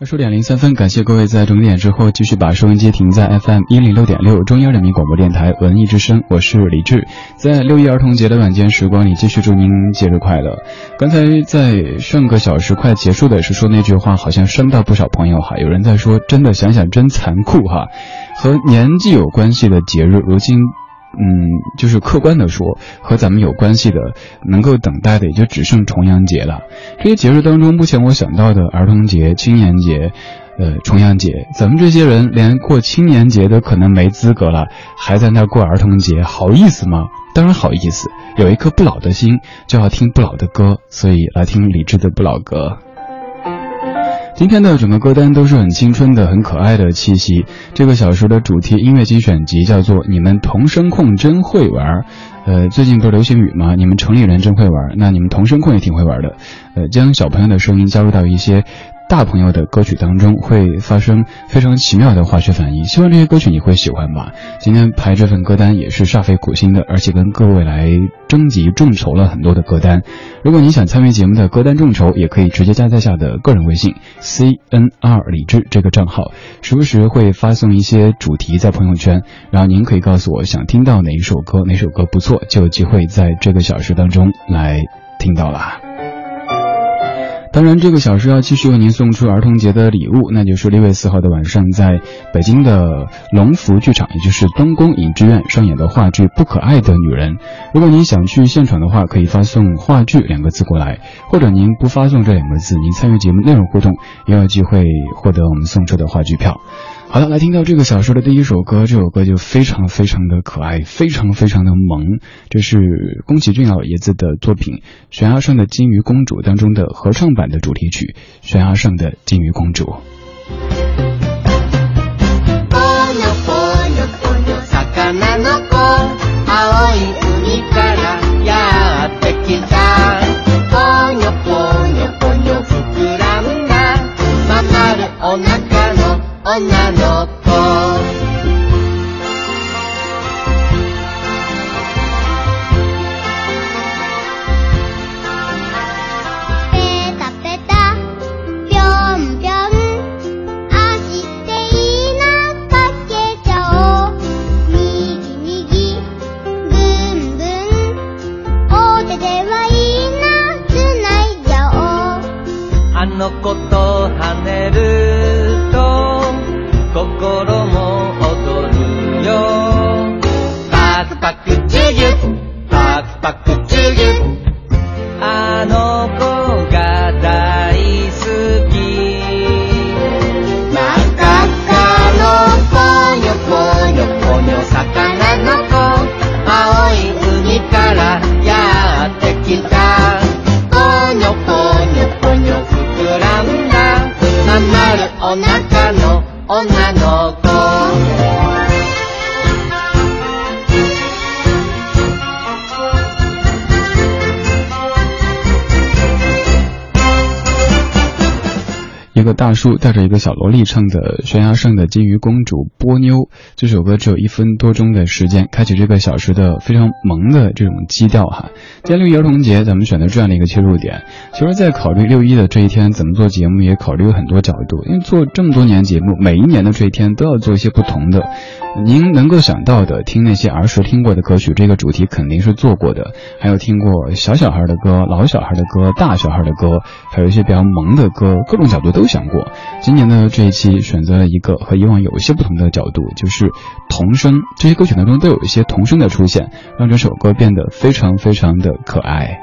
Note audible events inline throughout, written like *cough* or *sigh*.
二十点零三分，感谢各位在整点之后继续把收音机停在 FM 一零六点六中央人民广播电台文艺之声，我是李志，在六一儿童节的晚间时光里，继续祝您节日快乐。刚才在上个小时快结束的时候说那句话，好像伤到不少朋友哈。有人在说，真的想想真残酷哈，和年纪有关系的节日，如今。嗯，就是客观的说，和咱们有关系的，能够等待的也就只剩重阳节了。这些节日当中，目前我想到的儿童节、青年节，呃，重阳节，咱们这些人连过青年节都可能没资格了，还在那过儿童节，好意思吗？当然好意思，有一颗不老的心，就要听不老的歌，所以来听李志的《不老歌》。今天的整个歌单都是很青春的、很可爱的气息。这个小时的主题音乐精选集叫做“你们童声控真会玩”。呃，最近不是流行语吗？你们城里人真会玩，那你们童声控也挺会玩的。呃，将小朋友的声音加入到一些大朋友的歌曲当中，会发生非常奇妙的化学反应。希望这些歌曲你会喜欢吧。今天排这份歌单也是煞费苦心的，而且跟各位来征集众筹了很多的歌单。如果你想参与节目的歌单众筹，也可以直接加在下的个人微信 c n r 李志这个账号，时不时会发送一些主题在朋友圈，然后您可以告诉我想听到哪一首歌，哪首歌不错，就有机会在这个小时当中来听到啦。当然，这个小时要继续为您送出儿童节的礼物，那就是六月四号的晚上，在北京的龙福剧场，也就是东宫影剧院上演的话剧《不可爱的女人》。如果您想去现场的话，可以发送“话剧”两个字过来，或者您不发送这两个字，您参与节目内容互动，也有机会获得我们送出的话剧票。好了，来听到这个小说的第一首歌，这首歌就非常非常的可爱，非常非常的萌。这是宫崎骏老爷子的作品《悬崖上的金鱼公主》当中的合唱版的主题曲《悬崖上的金鱼公主》。のこと跳ねると心も踊るよ。パクパクチュギュパクパクチュギュあの大叔带着一个小萝莉唱的《悬崖上的金鱼公主波妞》这首歌，只有一分多钟的时间，开启这个小时的非常萌的这种基调哈。今天六一儿童节，咱们选择这样的一个切入点。其实，在考虑六一的这一天怎么做节目，也考虑了很多角度。因为做这么多年节目，每一年的这一天都要做一些不同的。您能够想到的，听那些儿时听过的歌曲，这个主题肯定是做过的。还有听过小小孩的歌、老小孩的歌、大小孩的歌，还有一些比较萌的歌，各种角度都想过。今年的这一期选择了一个和以往有一些不同的角度，就是童声。这些歌曲当中都有一些童声的出现，让这首歌变得非常非常的可爱。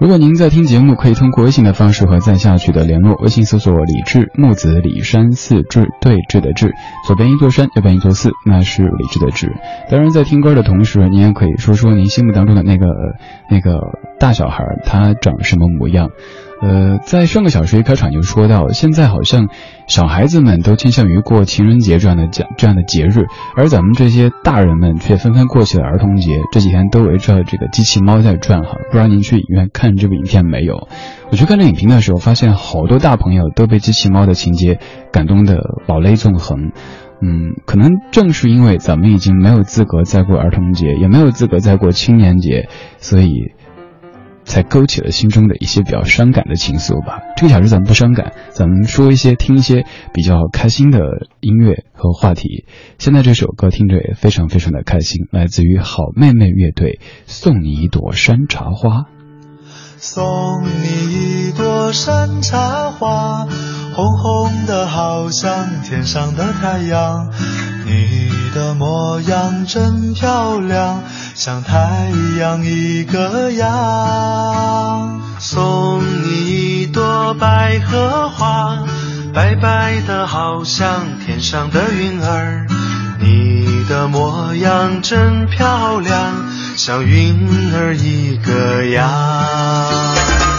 如果您在听节目，可以通过微信的方式和在下取得联络。微信搜索“李志木子李山寺志对峙的志”，左边一座山，右边一座寺，那是李志的志。当然，在听歌的同时，您也可以说说您心目当中的那个那个大小孩，他长什么模样。呃，在上个小时一开场就说到，现在好像小孩子们都倾向于过情人节这样的节这样的节日，而咱们这些大人们却纷纷过起了儿童节。这几天都围着这个机器猫在转哈，不知道您去影院看这部影片没有？我去看这影评的时候，发现好多大朋友都被机器猫的情节感动的老泪纵横。嗯，可能正是因为咱们已经没有资格再过儿童节，也没有资格再过青年节，所以才勾起了心中的一些比较伤感的情愫吧。这个小时咱们不伤感，咱们说一些听一些比较开心的音乐和话题。现在这首歌听着也非常非常的开心，来自于好妹妹乐队，《送你一朵山茶花》。送你一朵山茶花，红红的好像天上的太阳。你的模样真漂亮，像太阳一个样。送你一朵百合花，白白的好像天上的云儿。你的模样真漂亮，像云儿一个样。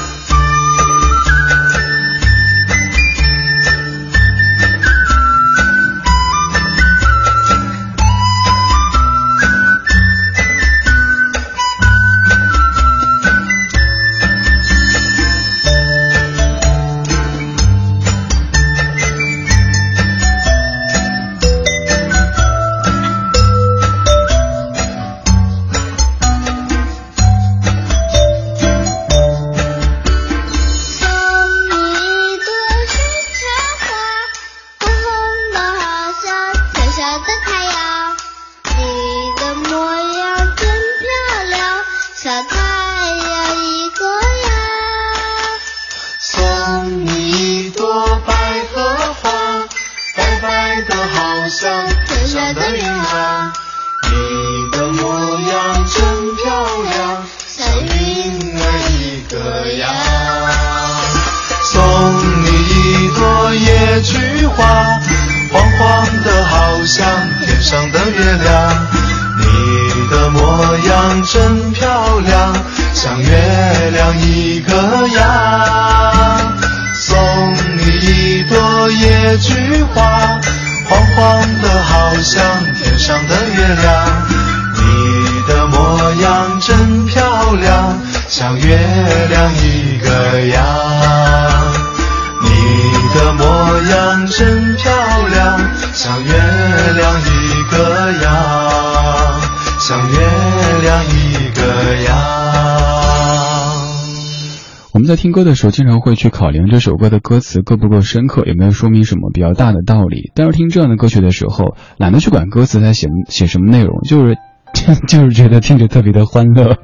歌的时候，经常会去考量这首歌的歌词够不够深刻，有没有说明什么比较大的道理。但是听这样的歌曲的时候，懒得去管歌词在写写什么内容，就是 *laughs* 就是觉得听着特别的欢乐。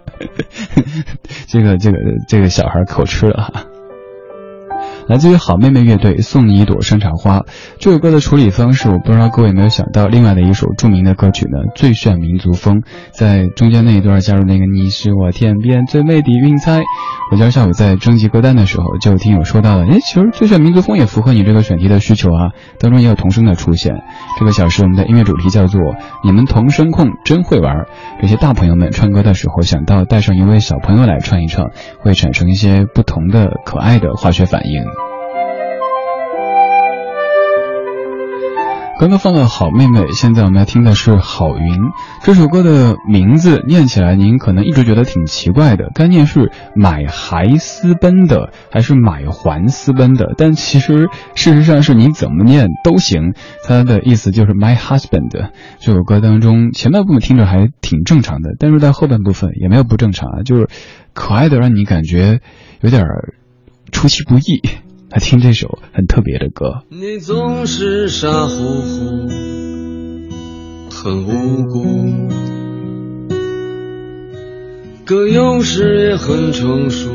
*laughs* 这个这个这个小孩口吃了哈。来自于好妹妹乐队送你一朵山茶花这首歌的处理方式，我不知道各位有没有想到，另外的一首著名的歌曲呢，最炫民族风，在中间那一段加入那个你是我天边最美的云彩。我今儿下午在征集歌单的时候，就听友说到了，哎，其实最炫民族风也符合你这个选题的需求啊，当中也有童声的出现。这个小时我们的音乐主题叫做你们童声控真会玩，这些大朋友们唱歌的时候想到带上一位小朋友来唱一唱，会产生一些不同的可爱的化学反应。刚刚放了好妹妹，现在我们要听的是好云。这首歌的名字念起来，您可能一直觉得挺奇怪的，该念是买还私奔的，还是买还私奔的？但其实事实上是你怎么念都行，它的意思就是 my husband。这首歌当中前半部分听着还挺正常的，但是在后半部分也没有不正常啊，就是可爱的让你感觉有点出其不意。来听这首很特别的歌。你总是傻乎乎，很无辜，可有时也很成熟，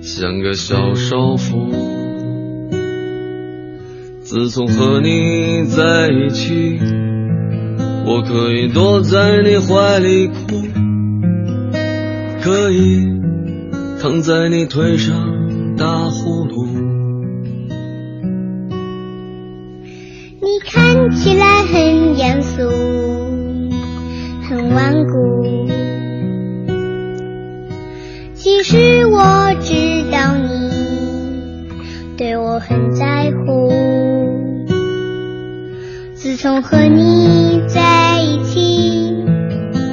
像个小少妇。自从和你在一起，我可以躲在你怀里哭，可以躺在你腿上。你看起来很严肃，很顽固。其实我知道你对我很在乎。自从和你在一起，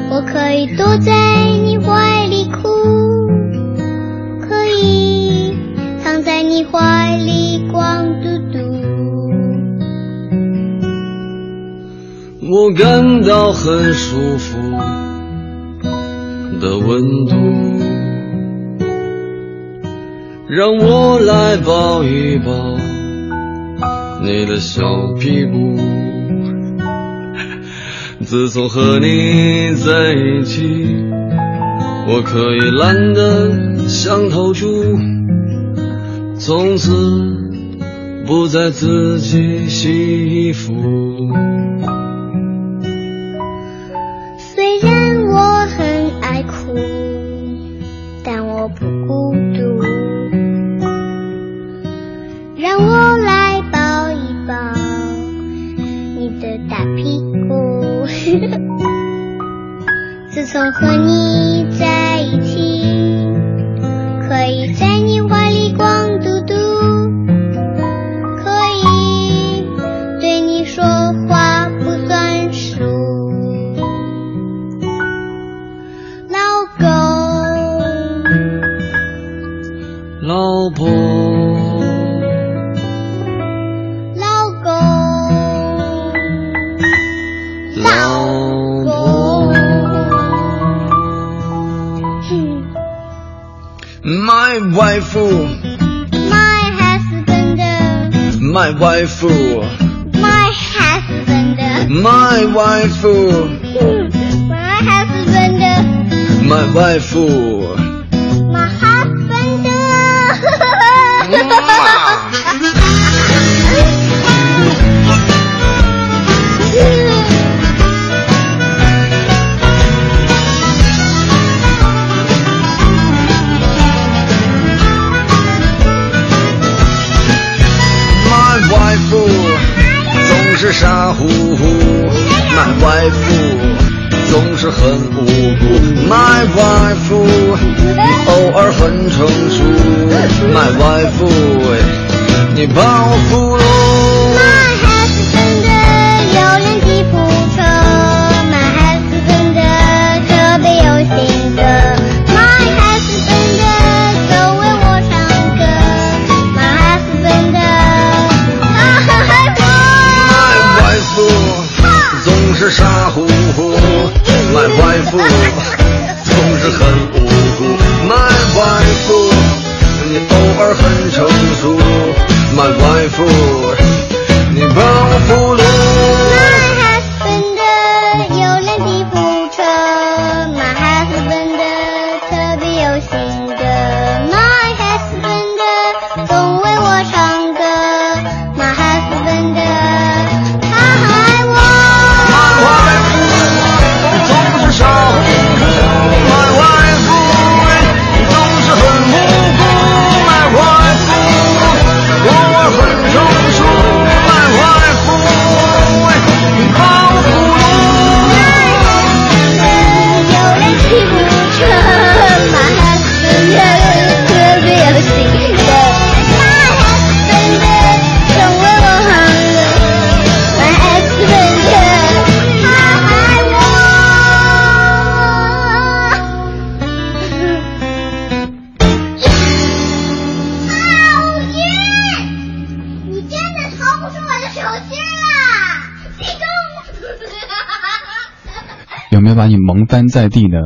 我可以躲在怀里光嘟嘟，我感到很舒服的温度，让我来抱一抱你的小屁股。*laughs* 自从和你在一起，我可以懒得像头猪，从此不再自己洗衣服。虽然我很爱哭，但我不孤独。让我来抱一抱你的大屁股。*laughs* 自从和你在来抚慰，你把我抚慰。在地呢？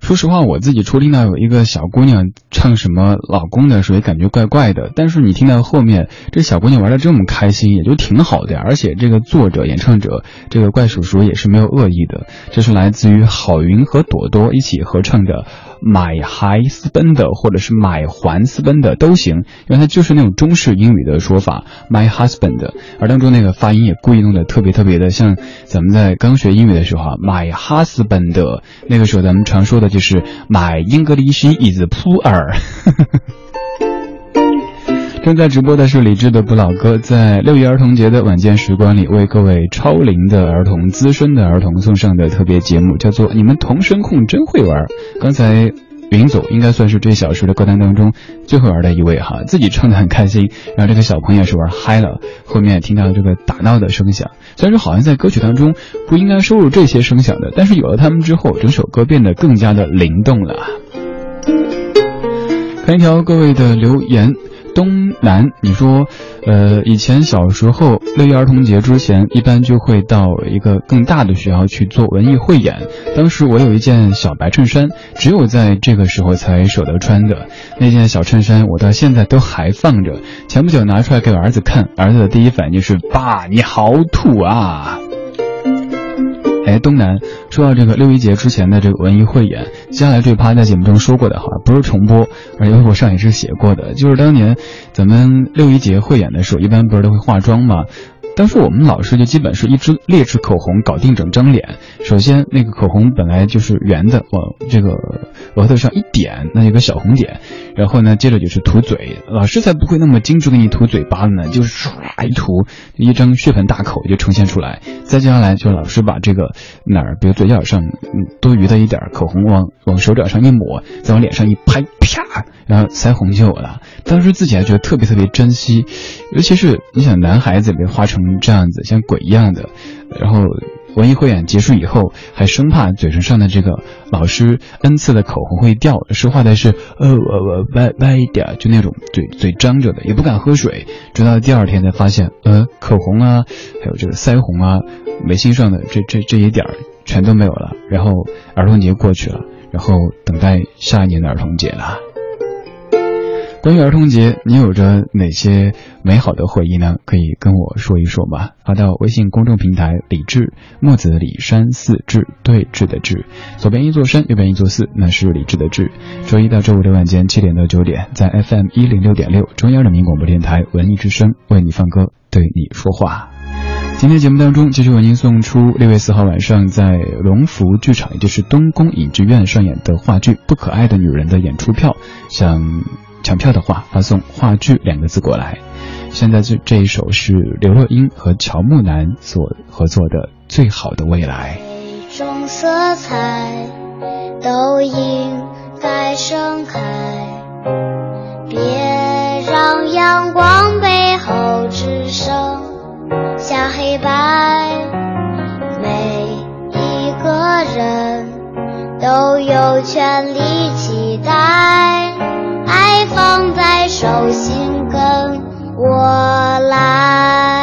说实话，我自己初听到有一个小姑娘唱什么老公的时候，也感觉怪怪的。但是你听到后面，这小姑娘玩的这么开心，也就挺好的呀。而且这个作者、演唱者，这个怪叔叔也是没有恶意的。这是来自于郝云和朵朵一起合唱的《买还私奔的》或者是《买还私奔的》都行，因为它就是那种中式英语的说法，my husband。而当中那个发音也故意弄得特别特别的像咱们在刚学英语的时候啊，my husband。那个时候咱们常说的就是 my English is poor。*laughs* 正在直播的是李志的不老歌，在六一儿童节的晚间时光里，为各位超龄的儿童、资深的儿童送上的特别节目，叫做“你们童声控真会玩”。刚才云总应该算是这小时的歌单当中最会玩的一位哈，*laughs* 自己唱的很开心，然后这个小朋友也是玩嗨了。后面也听到这个打闹的声响，虽然说好像在歌曲当中不应该收录这些声响的，但是有了他们之后，整首歌变得更加的灵动了。看一条各位的留言。东南，你说，呃，以前小时候六一儿童节之前，一般就会到一个更大的学校去做文艺汇演。当时我有一件小白衬衫，只有在这个时候才舍得穿的那件小衬衫，我到现在都还放着。前不久拿出来给儿子看，儿子的第一反应是：“爸，你好土啊！”哎，东南，说到这个六一节之前的这个文艺汇演，接下来这趴在节目中说过的话，不是重播，而且我上也是写过的，就是当年咱们六一节汇演的时候，一般不是都会化妆吗？当时我们老师就基本是一支劣质口红搞定整张脸。首先，那个口红本来就是圆的，往这个额头上一点，那有个小红点。然后呢，接着就是涂嘴，老师才不会那么精致给你涂嘴巴呢，就是唰一涂，一张血盆大口就呈现出来。再接下来，就老师把这个哪儿，比如嘴角上多余的一点口红往往手掌上一抹，再往脸上一拍，啪，然后腮红就有了。当时自己还觉得特别特别珍惜，尤其是你想男孩子被画成这样子，像鬼一样的，然后。文艺汇演结束以后，还生怕嘴唇上的这个老师恩赐的口红会掉，说话的是呃我我歪歪一点，就那种嘴嘴张着的，也不敢喝水，直到第二天才发现，呃口红啊，还有这个腮红啊，眉心上的这这这一点全都没有了。然后儿童节过去了，然后等待下一年的儿童节了。关于儿童节，你有着哪些美好的回忆呢？可以跟我说一说吗？发到微信公众平台“李志墨子李山寺志对峙的志，左边一座山，右边一座寺，那是李志的志。周一到周五的晚间七点到九点，在 FM 一零六点六中央人民广播电台文艺之声为你放歌，对你说话。今天节目当中，继续为您送出六月四号晚上在龙福剧场，也就是东宫影剧院上演的话剧《不可爱的女人》的演出票，想。抢票的话，发送“话剧”两个字过来。现在这这一首是刘若英和乔木楠所合作的《最好的未来》。每种色彩都应该盛开，别让阳光背后只剩下黑白。每一个人都有权利期待。爱放在手心，跟我来。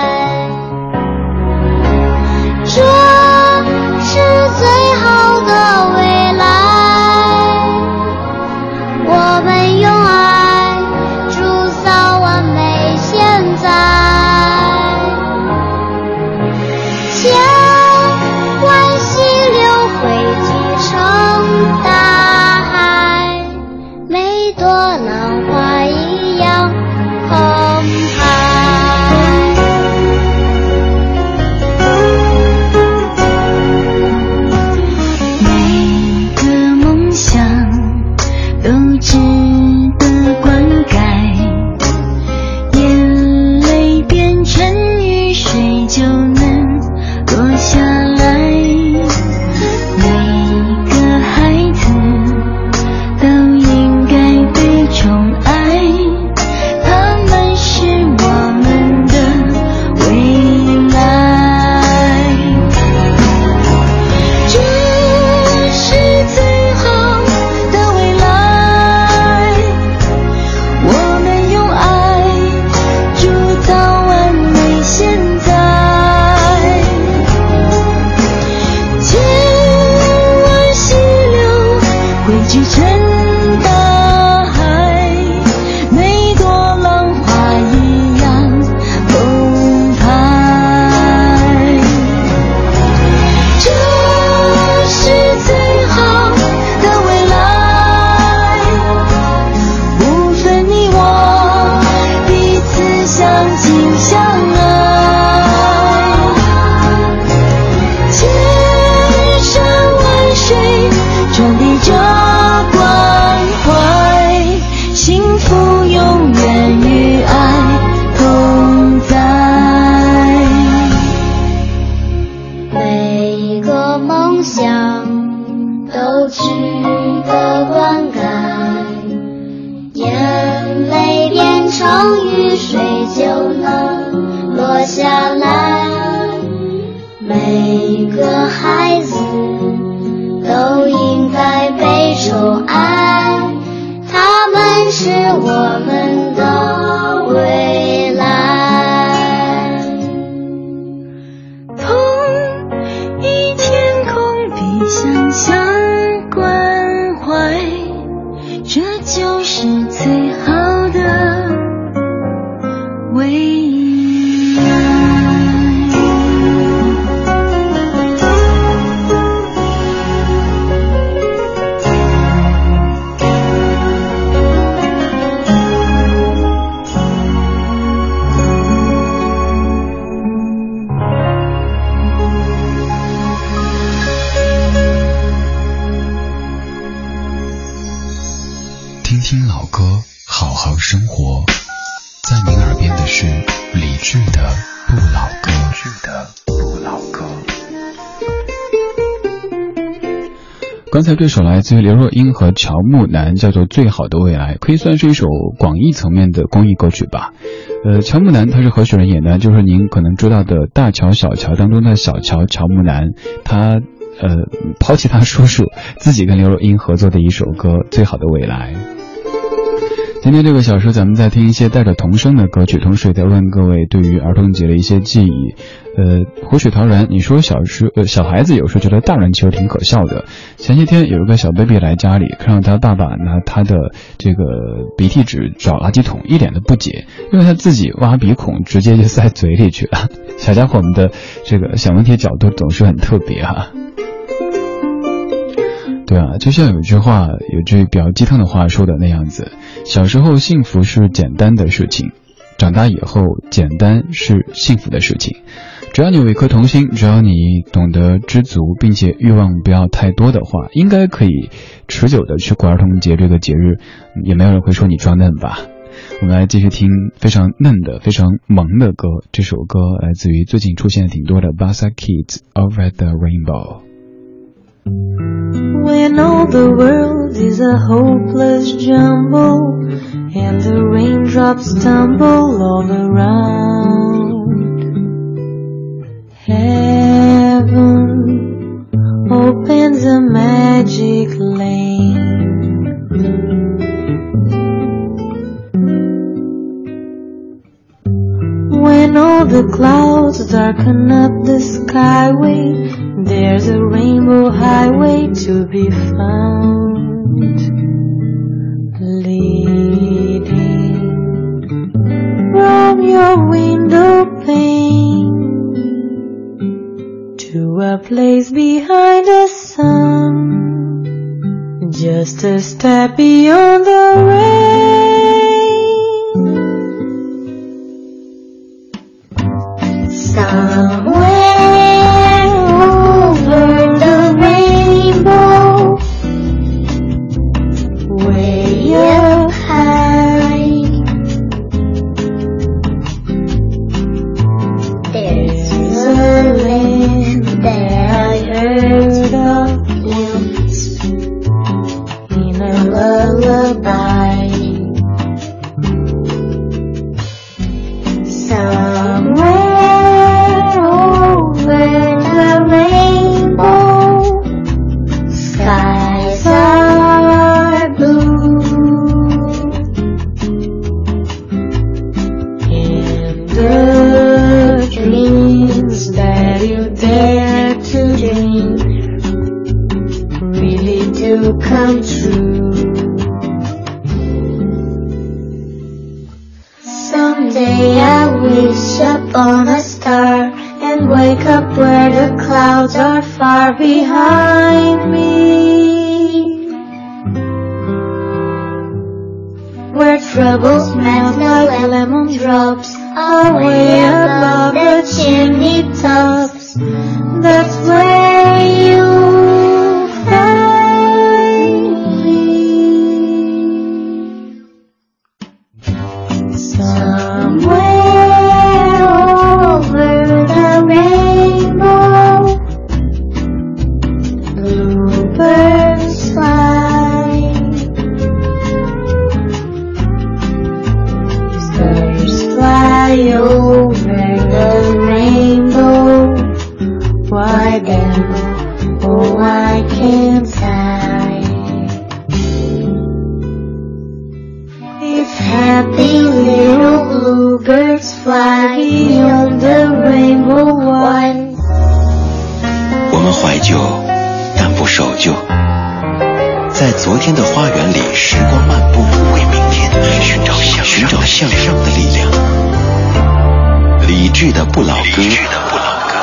刚才这首来自于刘若英和乔木楠，叫做《最好的未来》，可以算是一首广义层面的公益歌曲吧。呃，乔木楠他是何许人也呢？就是您可能知道的《大乔小乔》当中的小乔乔木楠，他呃抛弃他叔叔，自己跟刘若英合作的一首歌《最好的未来》。今天这个小时，咱们在听一些带着童声的歌曲，同时也在问各位对于儿童节的一些记忆。呃，胡水陶然，你说小时呃小孩子有时候觉得大人其实挺可笑的。前些天有一个小 baby 来家里，看到他爸爸拿他的这个鼻涕纸找垃圾桶，一脸的不解，因为他自己挖鼻孔直接就塞嘴里去了。小家伙们的这个小问题角度总是很特别哈。对啊，就像有一句话，有句比较鸡汤的话说的那样子：小时候幸福是简单的事情，长大以后简单是幸福的事情。只要你有一颗童心，只要你懂得知足，并且欲望不要太多的话，应该可以持久的去过儿童节这个节日，也没有人会说你装嫩吧。我们来继续听非常嫩的、非常萌的歌，这首歌来自于最近出现挺多的 b a s a Kids Over the Rainbow。When all the world is a hopeless jumble and the raindrops tumble all around, heaven opens a magic lane. The clouds darken up the skyway, there's a rainbow highway to be found. Leading from your window pane to a place behind the sun, just a step beyond the rain. 嗯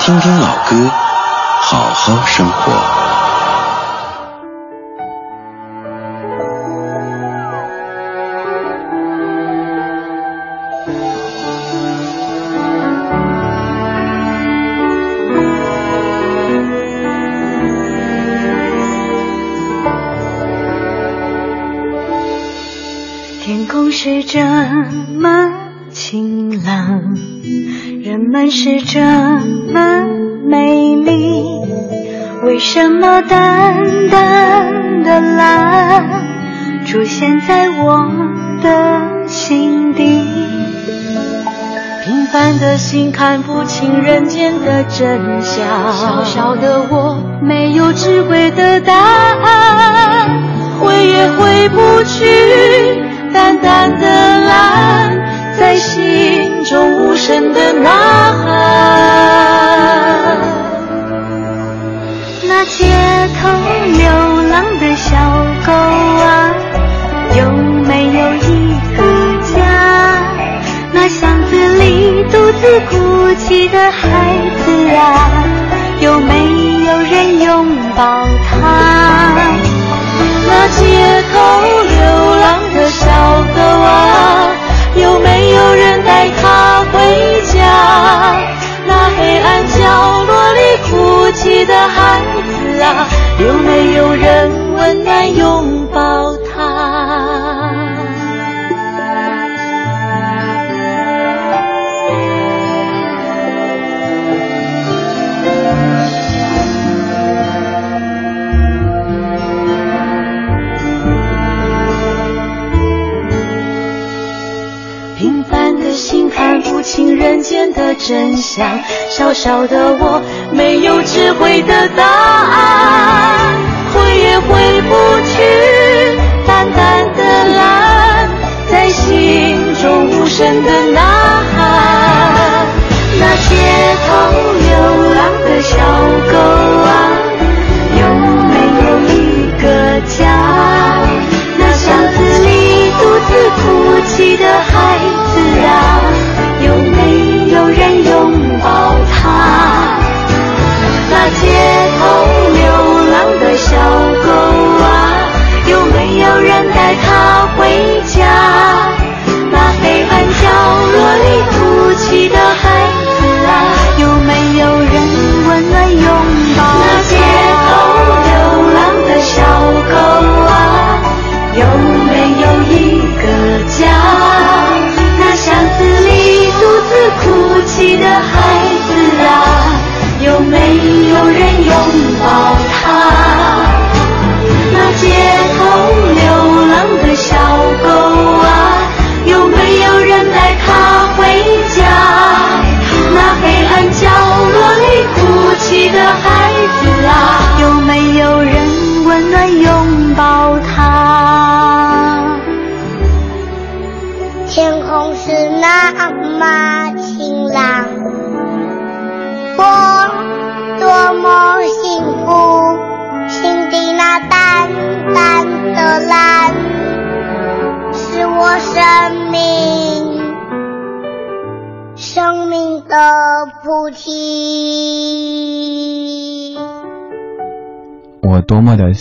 听听老歌，好好生活。天空是这么晴朗，人们是这么淡淡的蓝出现在我的心底？平凡的心看不清人间的真相，小小的我没有智慧的答案，回也回不去淡淡的蓝，在心中无声的呐喊。街头流浪的小狗啊，有没有一个家？那巷子里独自哭泣的孩子啊，有没有人拥抱他？那街头流浪的小狗啊，有没有人带它回家？那黑暗角落里哭泣的孩有没有人温暖拥抱清人间的真相，小小的我没有智慧的答案，回也回不去淡淡的蓝，在心中无声的呐喊。那街头流浪的小狗啊，有没有一个家？那巷子里独自哭泣的孩子啊，拥抱他？那街头流浪的小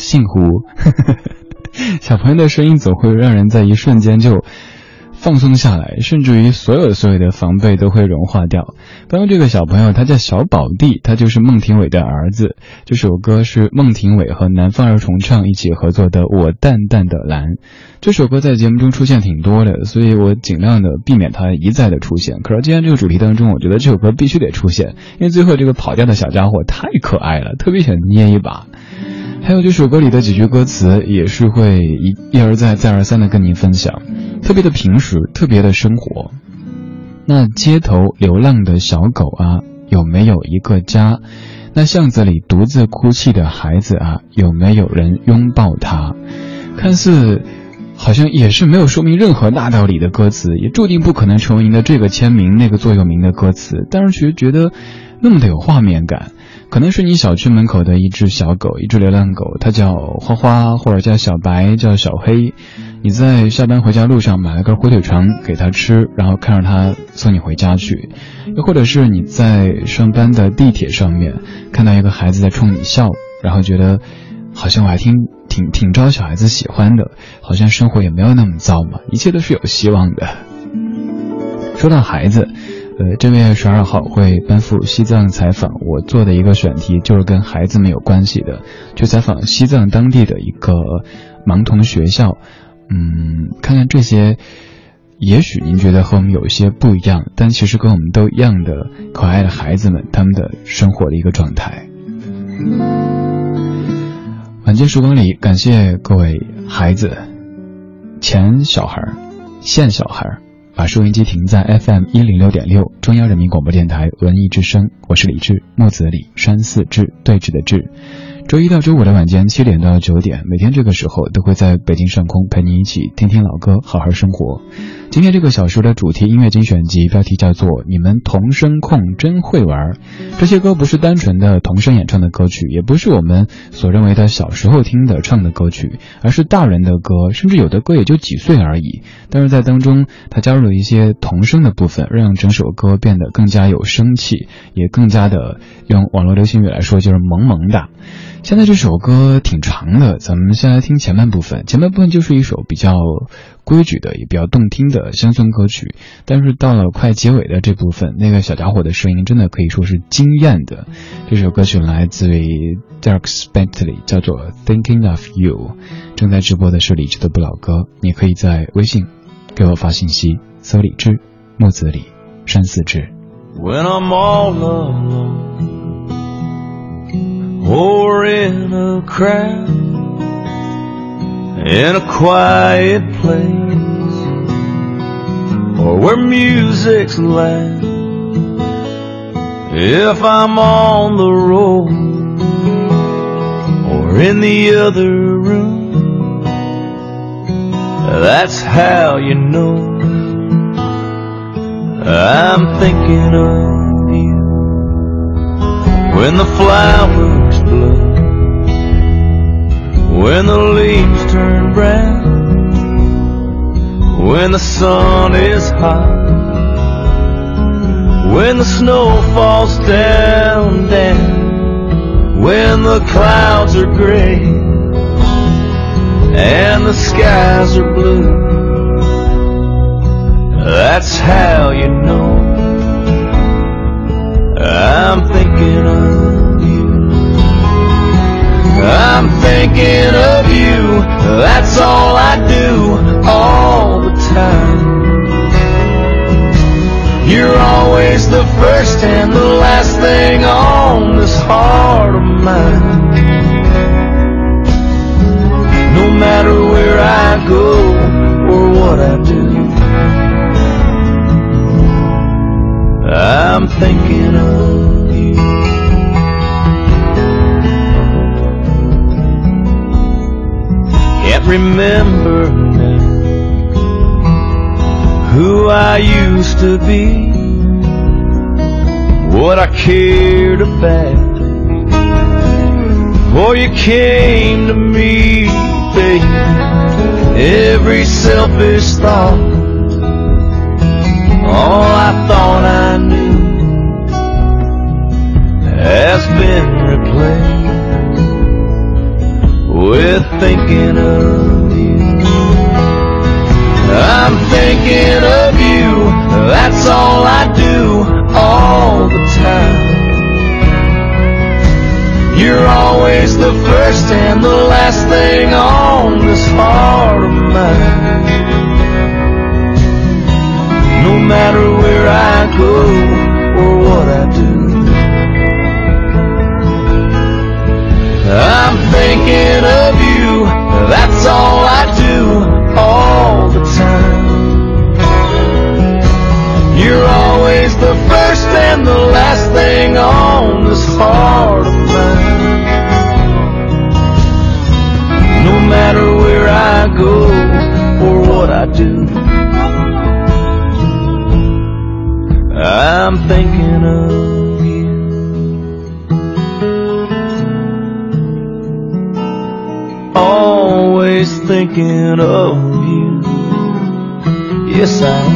幸福！*laughs* 小朋友的声音总会让人在一瞬间就放松下来，甚至于所有所有的防备都会融化掉。刚刚这个小朋友他叫小宝弟，他就是孟庭苇的儿子。这首歌是孟庭苇和南方儿童唱一起合作的《我淡淡的蓝》。这首歌在节目中出现挺多的，所以我尽量的避免它一再的出现。可是今天这个主题当中，我觉得这首歌必须得出现，因为最后这个跑调的小家伙太可爱了，特别想捏一把。还有这首歌里的几句歌词也是会一一而再再而三的跟您分享，特别的平实，特别的生活。那街头流浪的小狗啊，有没有一个家？那巷子里独自哭泣的孩子啊，有没有人拥抱他？看似好像也是没有说明任何大道理的歌词，也注定不可能成为您的这个签名、那个座右铭的歌词，但是却觉得那么的有画面感。可能是你小区门口的一只小狗，一只流浪狗，它叫花花，或者叫小白，叫小黑。你在下班回家路上买了根火腿肠给它吃，然后看着它送你回家去。又或者是你在上班的地铁上面看到一个孩子在冲你笑，然后觉得好像我还挺挺挺招小孩子喜欢的，好像生活也没有那么糟嘛，一切都是有希望的。说到孩子。呃，这月十二号会奔赴西藏采访，我做的一个选题就是跟孩子们有关系的，去采访西藏当地的一个盲童学校，嗯，看看这些也许您觉得和我们有一些不一样，但其实跟我们都一样的可爱的孩子们，他们的生活的一个状态。晚间时光里，感谢各位孩子，前小孩，现小孩，把收音机停在 FM 一零六点六，中央人民广播电台文艺之声，我是李志，木子李，山寺志，对峙的志。周一到周五的晚间七点到九点，每天这个时候都会在北京上空陪你一起听听老歌，好好生活。今天这个小时的主题音乐精选集标题叫做《你们童声控真会玩》。这些歌不是单纯的童声演唱的歌曲，也不是我们所认为的小时候听的唱的歌曲，而是大人的歌，甚至有的歌也就几岁而已。但是在当中，他加入了一些童声的部分，让整首歌变得更加有生气，也更加的用网络流行语来说就是萌萌哒。现在这首歌挺长的，咱们先来听前半部分。前半部分就是一首比较规矩的，也比较动听的乡村歌曲。但是到了快结尾的这部分，那个小家伙的声音真的可以说是惊艳的。这首歌曲来自于 Dirk Bentley，叫做《Thinking of You》。正在直播的是李志的不老歌，你可以在微信给我发信息，搜李志，木子李，山寺志。when I'm all alone or in a crowd in a quiet place or where music's loud. If I'm on the road or in the other room that's how you know I'm thinking of you. When the flowers when the leaves turn brown, when the sun is hot, when the snow falls down, down, when the clouds are gray and the skies are blue. That's how you know I'm thinking I'm thinking of you. That's all I do all the time. You're always the first and the last thing on this heart of mine. No matter where I go or what I do. I'm thinking of Remember now who I used to be, what I cared about. Before you came to me, baby, every selfish thought. All I thought I knew has been replaced with thinking of you. I'm thinking of you, that's all I do all the time. You're always the first and the last thing on this heart of mine no matter where I go or what I do. I'm thinking that's all I do all the time. You're always the first and the last thing on this heart of mine. No matter where I go or what I do. I'm thinking thinking of you. Yes, I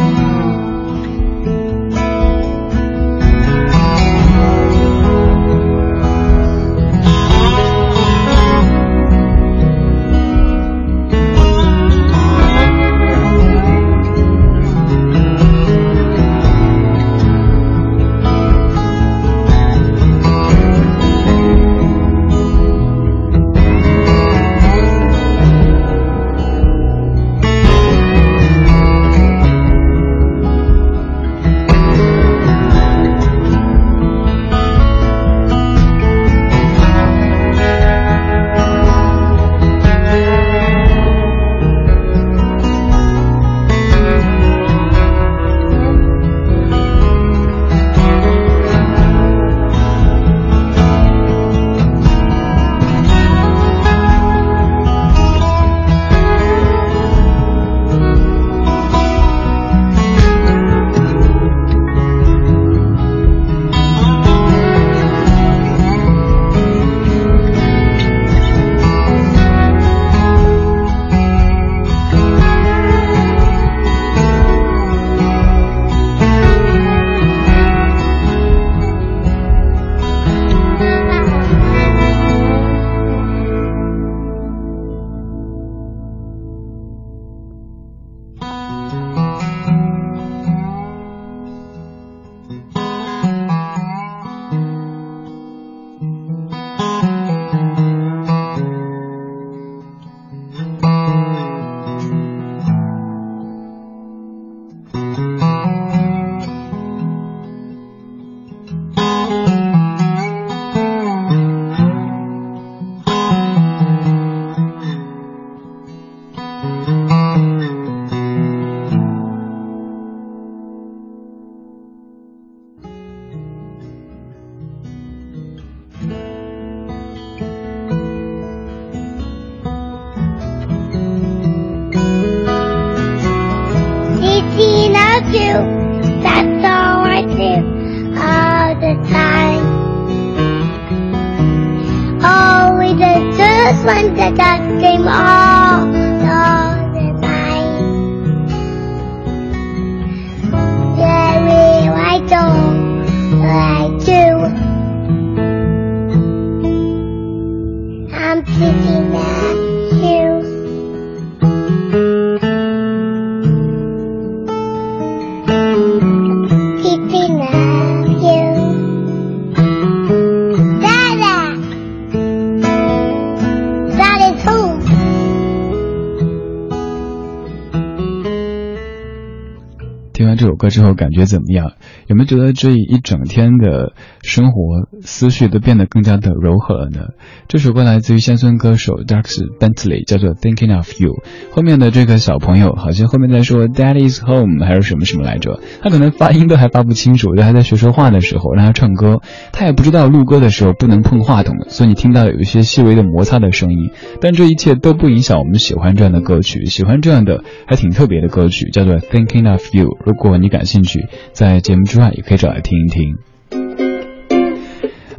之后，感觉怎么样？有没有觉得这一整天的生活思绪都变得更加的柔和了呢？这首歌来自于乡村歌手 Darks Bentley，叫做 Thinking of You。后面的这个小朋友好像后面在说 Dad is home 还是什么什么来着？他可能发音都还发不清楚，就还在学说话的时候让他唱歌，他也不知道录歌的时候不能碰话筒，所以你听到有一些细微的摩擦的声音。但这一切都不影响我们喜欢这样的歌曲，喜欢这样的还挺特别的歌曲，叫做 Thinking of You。如果你感兴趣，在节目之外也可以找来听一听。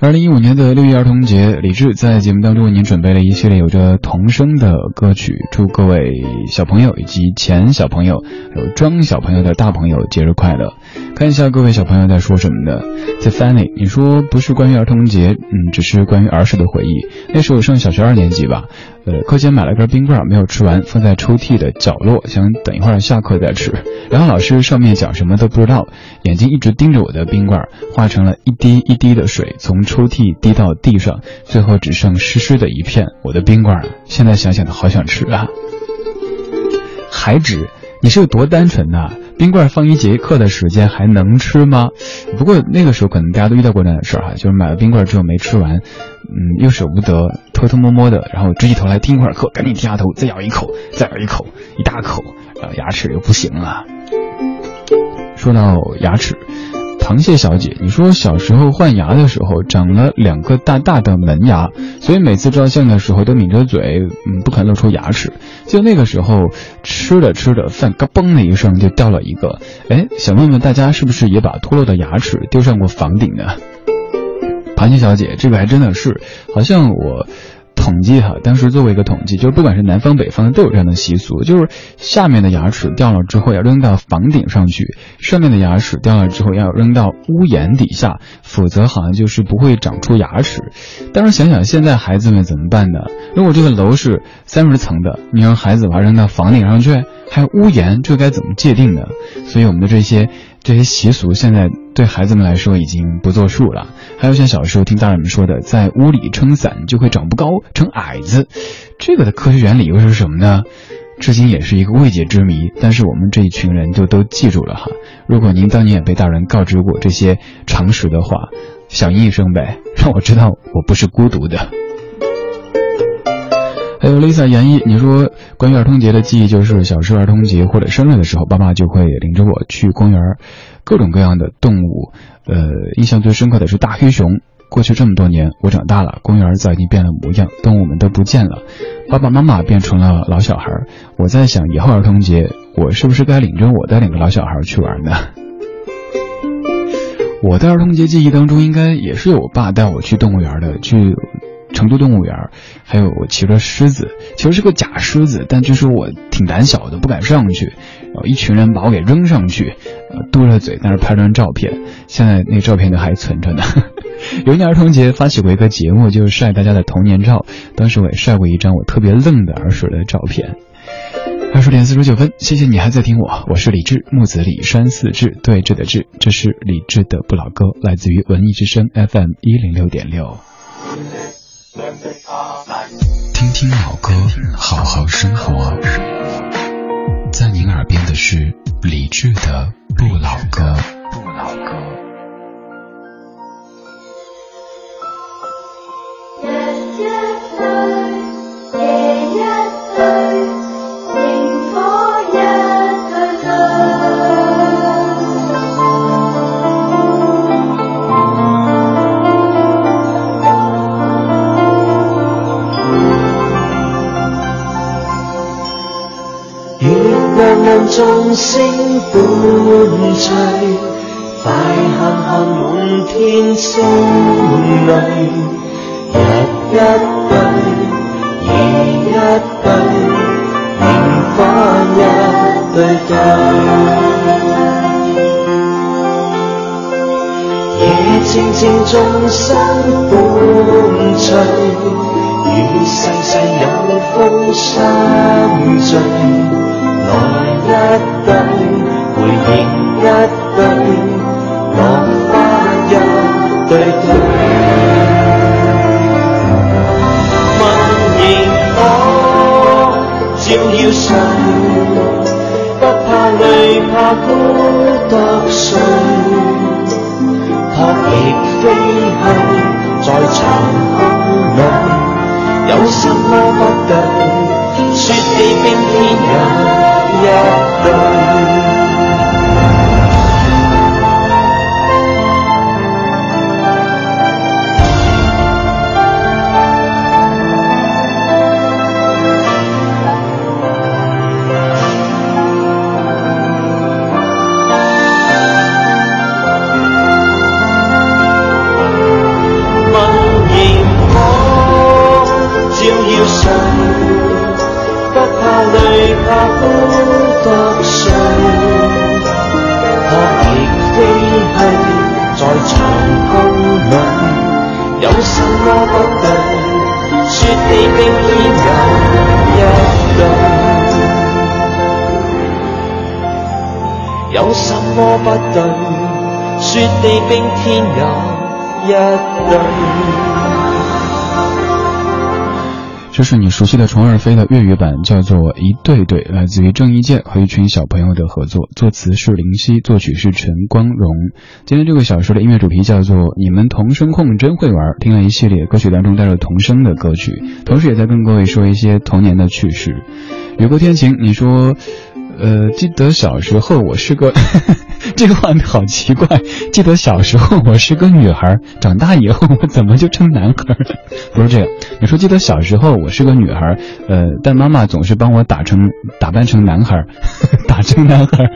二零一五年的六一儿童节，李志在节目当中为您准备了一系列有着童声的歌曲，祝各位小朋友以及前小朋友，还有装小朋友的大朋友节日快乐。看一下各位小朋友在说什么的。Tiffany，你说不是关于儿童节，嗯，只是关于儿时的回忆。那时候我上小学二年级吧，呃，课间买了根冰棍没有吃完，放在抽屉的角落，想等一会儿下课再吃。然后老师上面讲什么都不知道，眼睛一直盯着我的冰棍，化成了一滴一滴的水，从抽屉滴到地上，最后只剩湿湿的一片。我的冰棍，现在想想都好想吃啊！还指你是有多单纯呐、冰棍放一节课的时间还能吃吗？不过那个时候可能大家都遇到过那样的事儿哈，就是买了冰棍之后没吃完，嗯，又舍不得，偷偷摸摸的，然后直起头来听一会儿课，赶紧低下头再咬一口，再咬一口，一大口，然后牙齿又不行了。说到牙齿，螃蟹小姐，你说小时候换牙的时候长了两个大大的门牙，所以每次照相的时候都抿着嘴，嗯，不肯露出牙齿。就那个时候吃着吃着饭嘎嘣的一声就掉了一个，哎，想问问大家是不是也把脱落的牙齿丢上过房顶呢？螃蟹小姐，这个还真的是，好像我。统计哈，当时做过一个统计，就是不管是南方北方都有这样的习俗，就是下面的牙齿掉了之后要扔到房顶上去，上面的牙齿掉了之后要扔到屋檐底下，否则好像就是不会长出牙齿。但是想想现在孩子们怎么办呢？如果这个楼是三十层的，你让孩子把它扔到房顶上去，还有屋檐，这该怎么界定呢？所以我们的这些这些习俗现在对孩子们来说已经不作数了。还有像小时候听大人们说的，在屋里撑伞就会长不高，成矮子，这个的科学原理又是什么呢？至今也是一个未解之谜。但是我们这一群人就都记住了哈。如果您当年也被大人告知过这些常识的话，响应一声呗，让我知道我不是孤独的。还有 Lisa 演绎，你说关于儿童节的记忆就是小时候儿童节或者生日的时候，爸爸就会领着我去公园，各种各样的动物。呃，印象最深刻的是大黑熊。过去这么多年，我长大了，公园早已经变了模样，动物们都不见了，爸爸妈妈变成了老小孩。我在想，以后儿童节我是不是该领着我的两个老小孩去玩呢？*laughs* 我的儿童节记忆当中，应该也是有我爸带我去动物园的，去成都动物园，还有骑着狮子，其实是个假狮子，但就是我挺胆小的，不敢上去，然后一群人把我给扔上去，呃，嘟着嘴在那拍张照片，现在那照片都还存着呢。*laughs* 有一年儿童节发起过一个节目，就是晒大家的童年照，当时我也晒过一张我特别愣的儿时的照片。二十点四十九分，谢谢你还在听我，我是李志，木子李山四志，对峙的志，这是李志的不老歌，来自于文艺之声 FM 一零六点六。听听老歌，好好生活。在您耳边的是理智的不老歌。不老众星伴缀，快看看满天星泪，日一对，夜一对，萤火一对对。夜静静，众星伴缀，与细细有风相聚，来。一對，回應一對，落花一對對。照耀誰？不怕累，怕孤獨睡。撲翼飛去，在長空里，有什麼不對？yet done. 雪地冰天也一对。这是你熟悉的虫儿飞的粤语版，叫做《一对对》，来自于郑伊健和一群小朋友的合作，作词是林夕，作曲是陈光荣。今天这个小说的音乐主题叫做“你们童声控真会玩”，听了一系列歌曲当中带着童声的歌曲，同时也在跟各位说一些童年的趣事。雨过天晴，你说。呃，记得小时候我是个，*laughs* 这个话好奇怪。记得小时候我是个女孩，长大以后我怎么就成男孩了？*laughs* 不是这样，你说记得小时候我是个女孩，呃，但妈妈总是帮我打成打扮成男孩，*laughs* 打成男孩。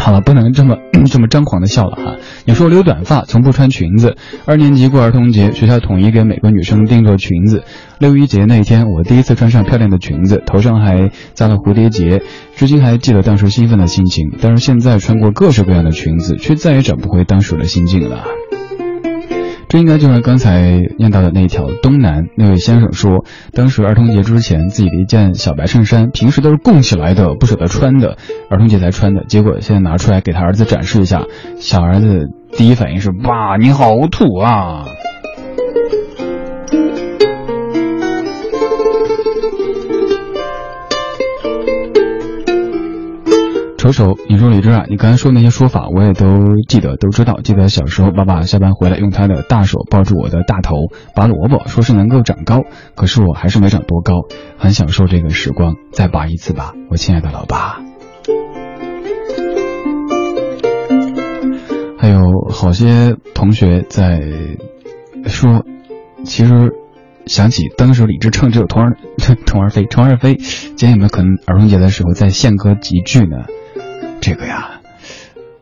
好了，不能这么 *clears throat* 这么张狂的笑了哈。你说留短发，从不穿裙子。二年级过儿童节，学校统一给每个女生定做裙子。六一节那天，我第一次穿上漂亮的裙子，头上还扎了蝴蝶结，至今还记得当时兴奋的心情。但是现在穿过各式各样的裙子，却再也找不回当时的心境了。这应该就是刚才念到的那条东南那位先生说，当时儿童节之前自己的一件小白衬衫，平时都是供起来的，不舍得穿的，儿童节才穿的，结果现在拿出来给他儿子展示一下，小儿子第一反应是哇，你好土啊！瞅瞅，你说李志啊，你刚才说那些说法，我也都记得，都知道。记得小时候，爸爸下班回来，用他的大手抱住我的大头，拔萝卜，说是能够长高。可是我还是没长多高，很享受这个时光。再拔一次吧，我亲爱的老爸。还有好些同学在说，其实想起当时李志唱这首《童儿童儿飞》，童儿飞，今天有没有可能儿童节的时候再献歌几句呢？这个呀，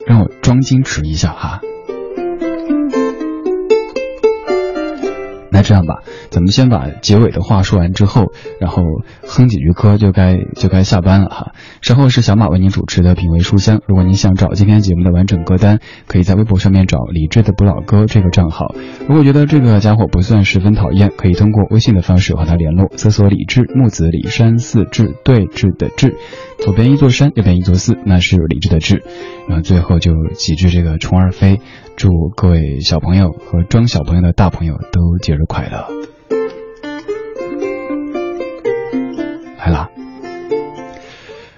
让我装矜持一下哈。那这样吧，咱们先把结尾的话说完之后，然后哼几句歌就该就该下班了哈。稍后是小马为您主持的品味书香。如果您想找今天节目的完整歌单，可以在微博上面找李志的不老歌这个账号。如果觉得这个家伙不算十分讨厌，可以通过微信的方式和他联络，搜索李志木子李山寺志对峙的志，左边一座山，右边一座寺，那是李志的志。然后最后就几句这个虫儿飞。祝各位小朋友和装小朋友的大朋友都节日快乐！来啦！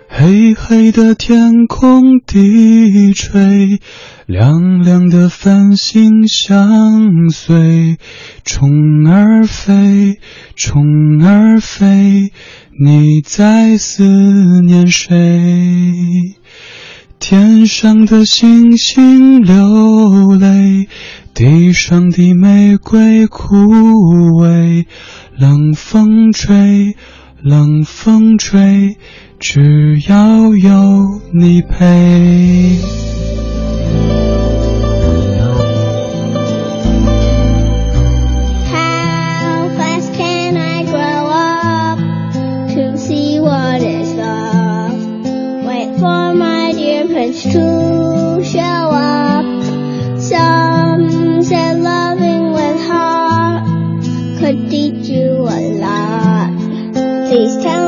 黑黑的天空低垂，亮亮的繁星相随。虫儿飞，虫儿飞，你在思念谁？天上的星星流泪，地上的玫瑰枯萎冷风吹冷风吹只要有你陪 to show up. Please tell